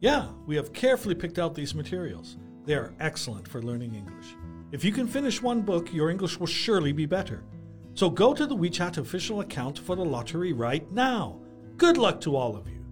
Yeah, we have carefully picked out these materials. They are excellent for learning English. If you can finish one book, your English will surely be better. So go to the WeChat official account for the lottery right now. Good luck to all of you.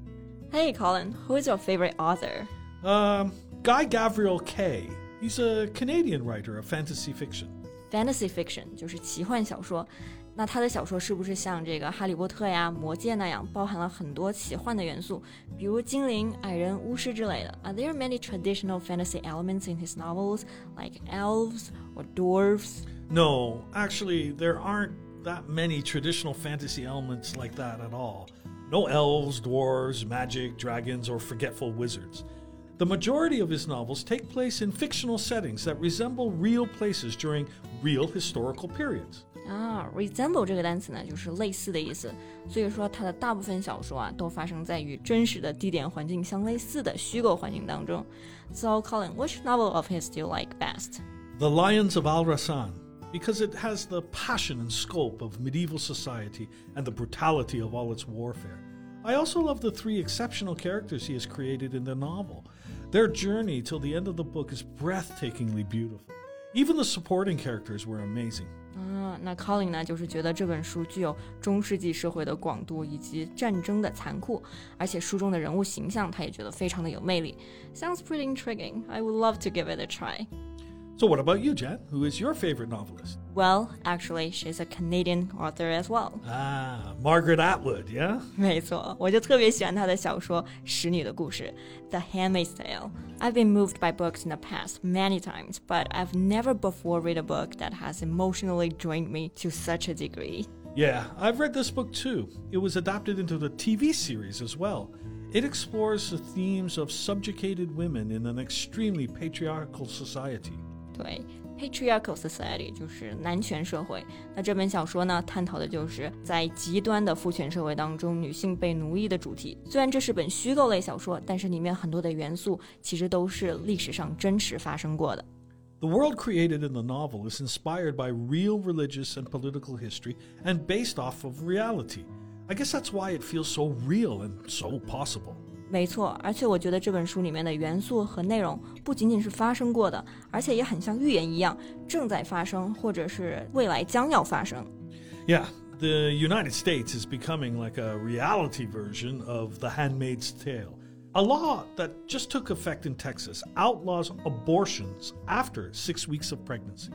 Hey, Colin, who is your favorite author? Um, Guy Gavriel Kay. He's a Canadian writer of fantasy fiction. Fantasy fiction 就是奇幻小说。 那他的小说是不是像这个《哈利波特》呀、《魔戒》那样，包含了很多奇幻的元素，比如精灵、矮人、巫师之类的？Are there many traditional fantasy elements in his novels, like elves or dwarves? No, actually, there aren't that many traditional fantasy elements like that at all. No elves, dwarves, magic, dragons, or forgetful wizards. The majority of his novels take place in fictional settings that resemble real places during real historical periods. 啊，resemble 这个单词呢，就是类似的意思，所以说它的大部分小说啊，都发生在与真实的地点环境相类似的虚构环境当中。So, Colin, which novel of his do you like best? The Lions of Al Rassan, because it has the passion and scope of medieval society and the brutality of all its warfare. I also love the three exceptional characters he has created in the novel. Their journey till the end of the book is breathtakingly beautiful. Even the supporting characters were amazing. 嗯，那 Colin 呢，就是觉得这本书具有中世纪社会的广度以及战争的残酷，而且书中的人物形象他也觉得非常的有魅力。Sounds pretty intriguing. I would love to give it a try. So, what about you, Jen? Who is your favorite novelist? Well, actually, she's a Canadian author as well. Ah, Margaret Atwood, yeah? 没错，我就特别喜欢她的小说《使女的故事》The Handmaid's Tale. I've been moved by books in the past many times, but I've never before read a book that has emotionally drained me to such a degree. Yeah, I've read this book too. It was adapted into the TV series as well. It explores the themes of subjugated women in an extremely patriarchal society. 对，patriarchal society 就是男权社会。那这本小说呢，探讨的就是在极端的父权社会当中，女性被奴役的主题。虽然这是本虚构类小说，但是里面很多的元素其实都是历史上真实发生过的。The world created in the novel is inspired by real religious and political history and based off of reality. I guess that's why it feels so real and so possible. 没错，而且我觉得这本书里面的元素和内容不仅仅是发生过的，而且也很像预言一样，正在发生，或者是未来将要发生。Yeah, the United States is becoming like a reality version of The Handmaid's Tale. A law that just took effect in Texas outlaws abortions after six weeks of pregnancy.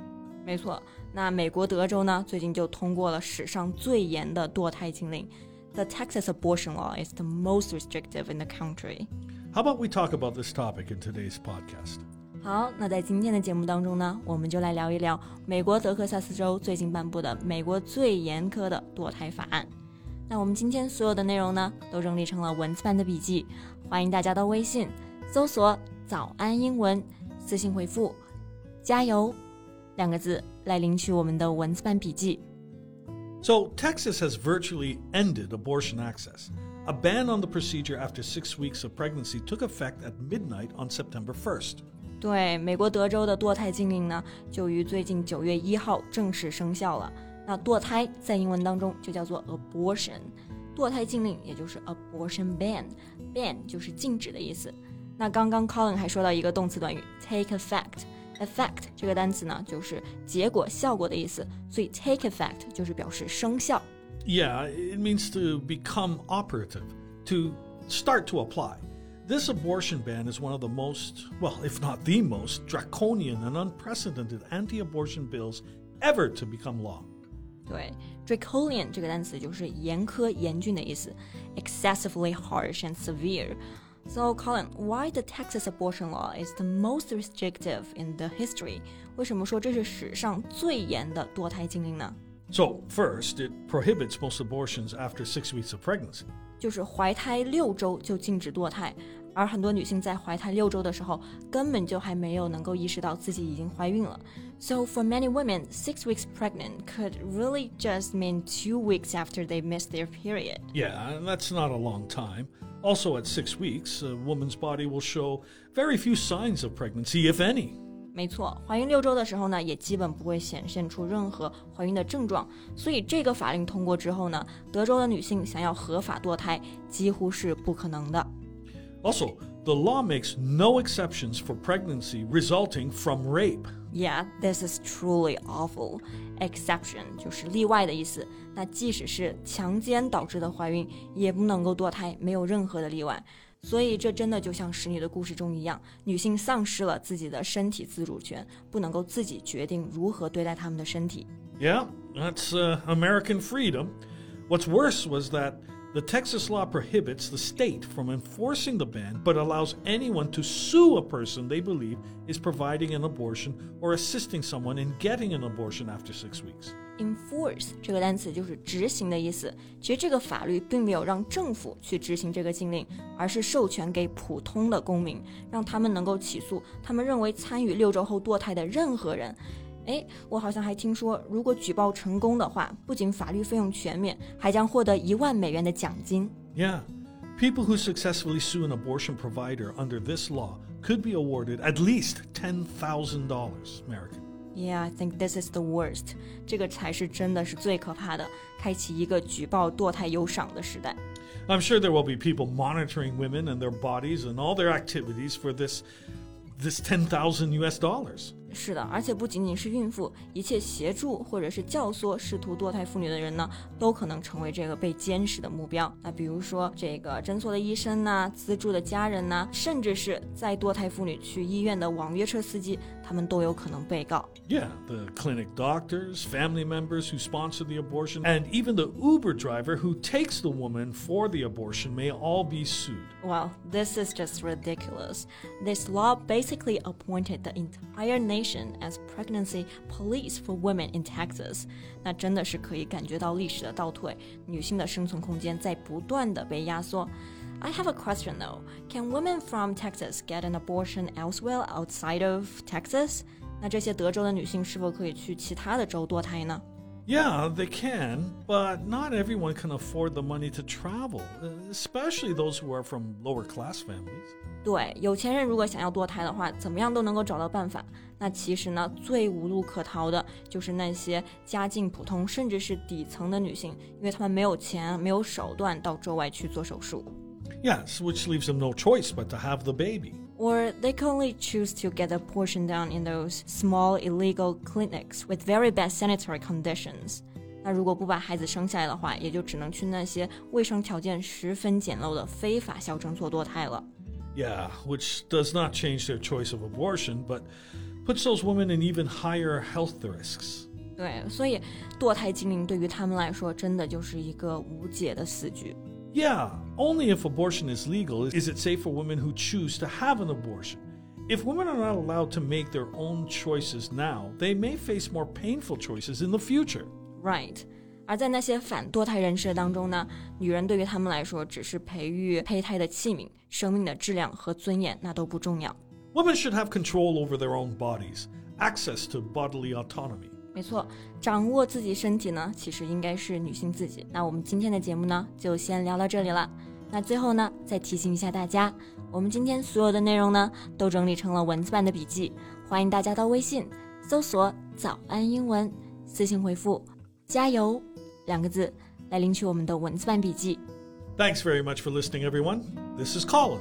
没错，那美国德州呢，最近就通过了史上最严的堕胎禁令。 the Texas abortion law is the most restrictive in the country. How about we talk about this topic in today's podcast? 好，那在今天的节目当中呢，我们就来聊一聊美国德克萨斯州最近颁布的美国最严苛的堕胎法案。那我们今天所有的内容呢，都整理成了文字版的笔记，欢迎大家到微信搜索“早安英文”，私信回复“加油”两个字来领取我们的文字版笔记。 so, Texas has virtually ended abortion access. A ban on the procedure after six weeks of pregnancy took effect at midnight on September 1st. 对，美国德州的堕胎禁令呢，就于最近九月一号正式生效了。那堕胎在英文当中就叫做 abortion，堕胎禁令也就是 abortion ban，ban 就是禁止的意思。那刚刚 Colin 还说到一个动词短语 take effect。 effect 这个单词呢，就是结果、效果的意思，所以 take effect 就是表示生效。Yeah, it means to become operative, to start to apply. This abortion ban is one of the most, well, if not the most, draconian and unprecedented anti abortion bills ever to become law. 对，draconian 这个单词就是严苛、严峻的意思，excessively harsh and severe。 so, Colin, why the Texas abortion law is the most restrictive in the history? 为什么说这是史上最严的堕胎禁令呢？So, first, it prohibits most abortions after six weeks of pregnancy. 就是怀胎六周就禁止堕胎， 而很多女性在怀胎六周的时候，根本就还没有能够意识到自己已经怀孕了。 So for many women, six weeks pregnant could really just mean two weeks after they miss their period. Yeah, that's not a long time. Also, at six weeks, a woman's body will show very few signs of pregnancy, if any. 没错，怀孕六周的时候呢，也基本不会显现出任何怀孕的症状。所以这个法令通过之后呢，德州的女性想要合法堕胎几乎是不可能的。Also, the law makes no exceptions for pregnancy resulting from rape. Yeah, this is truly awful. Exception 就是例外的意思。那即使是强奸导致的怀孕，也不能够堕胎，没有任何的例外。所以这真的就像使女的故事中一样，女性丧失了自己的身体自主权，不能够自己决定如何对待她们的身体。Yeah, that's uh, American freedom. What's worse was that the Texas law prohibits the state from enforcing the ban, but allows anyone to sue a person they believe is providing an abortion or assisting someone in getting an abortion after six weeks. Enforce 这个单词就是执行的意思。其实这个法律并没有让政府去执行这个禁令，而是授权给普通的公民，让他们能够起诉他们认为参与六周后堕胎的任何人。 哎，我好像还听说，如果举报成功的话，不仅法律费用全免，还将获得一万美元的奖金。Yeah. People who successfully sue an abortion provider under this law could be awarded at least $10,000 American. Yeah, I think this is the worst. 这个才是真的是最可怕的，开启一个举报堕胎有赏的时代。I'm sure there will be people monitoring women and their bodies and all their activities for this this 10,000 US dollars. 是的，而且不仅仅是孕妇，一切协助或者是教唆试图堕胎妇女的人呢，都可能成为这个被监视的目标。那比如说这个诊所的医生呐，资助的家人呐，甚至是在堕胎妇女去医院的网约车司机，他们都有可能被告。Yeah, the clinic doctors, family members who sponsor the abortion, and even the Uber driver who takes the woman for the abortion may all be sued. Well, this is just ridiculous. This law basically appointed the entire nation as pregnancy police for women in Texas，那真的是可以感觉到历史的倒退，女性的生存空间在不断的被压缩。I have a question though. Can women from Texas get an abortion elsewhere outside of Texas? 那这些德州的女性是否可以去其他的州堕胎呢 ？yeah, they can, but not everyone can afford the money to travel, especially those who are from lower class families. 对，有钱人如果想要堕胎的话，怎么样都能够找到办法。那其实呢，最无路可逃的就是那些家境普通甚至是底层的女性，因为她们没有钱、没有手段到州外去做手术。Yes, which leaves them no choice but to have the baby or they can only choose to get a portion done in those small illegal clinics with very bad sanitary conditions. 那如果不把孩子生下来的话，也就只能去那些卫生条件十分简陋的非法校诊所堕胎了。Yeah, which does not change their choice of abortion, but puts those women in even higher health risks. 对，所以堕胎禁令对于他们来说，真的就是一个无解的死局。yeah, only if abortion is legal is it safe for women who choose to have an abortion. If women are not allowed to make their own choices now, they may face more painful choices in the future. Right. 而在那些反堕胎人士当中呢，女人对于他们来说只是培育胚胎的器皿，生命的质量和尊严那都不重要。Women should have control over their own bodies, access to bodily autonomy. 没错，掌握自己身体呢，其实应该是女性自己。那我们今天的节目呢，就先聊到这里了。 那最后呢，再提醒一下大家，我们今天所有的内容呢，都整理成了文字版的笔记，欢迎大家到微信搜索“早安英文”，私信回复“加油”两个字来领取我们的文字版笔记。Thanks very much for listening, everyone. This is Colin.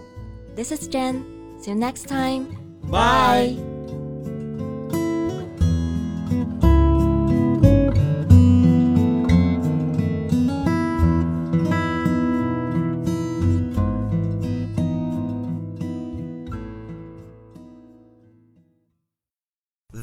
This is Jen. See you next time. Bye.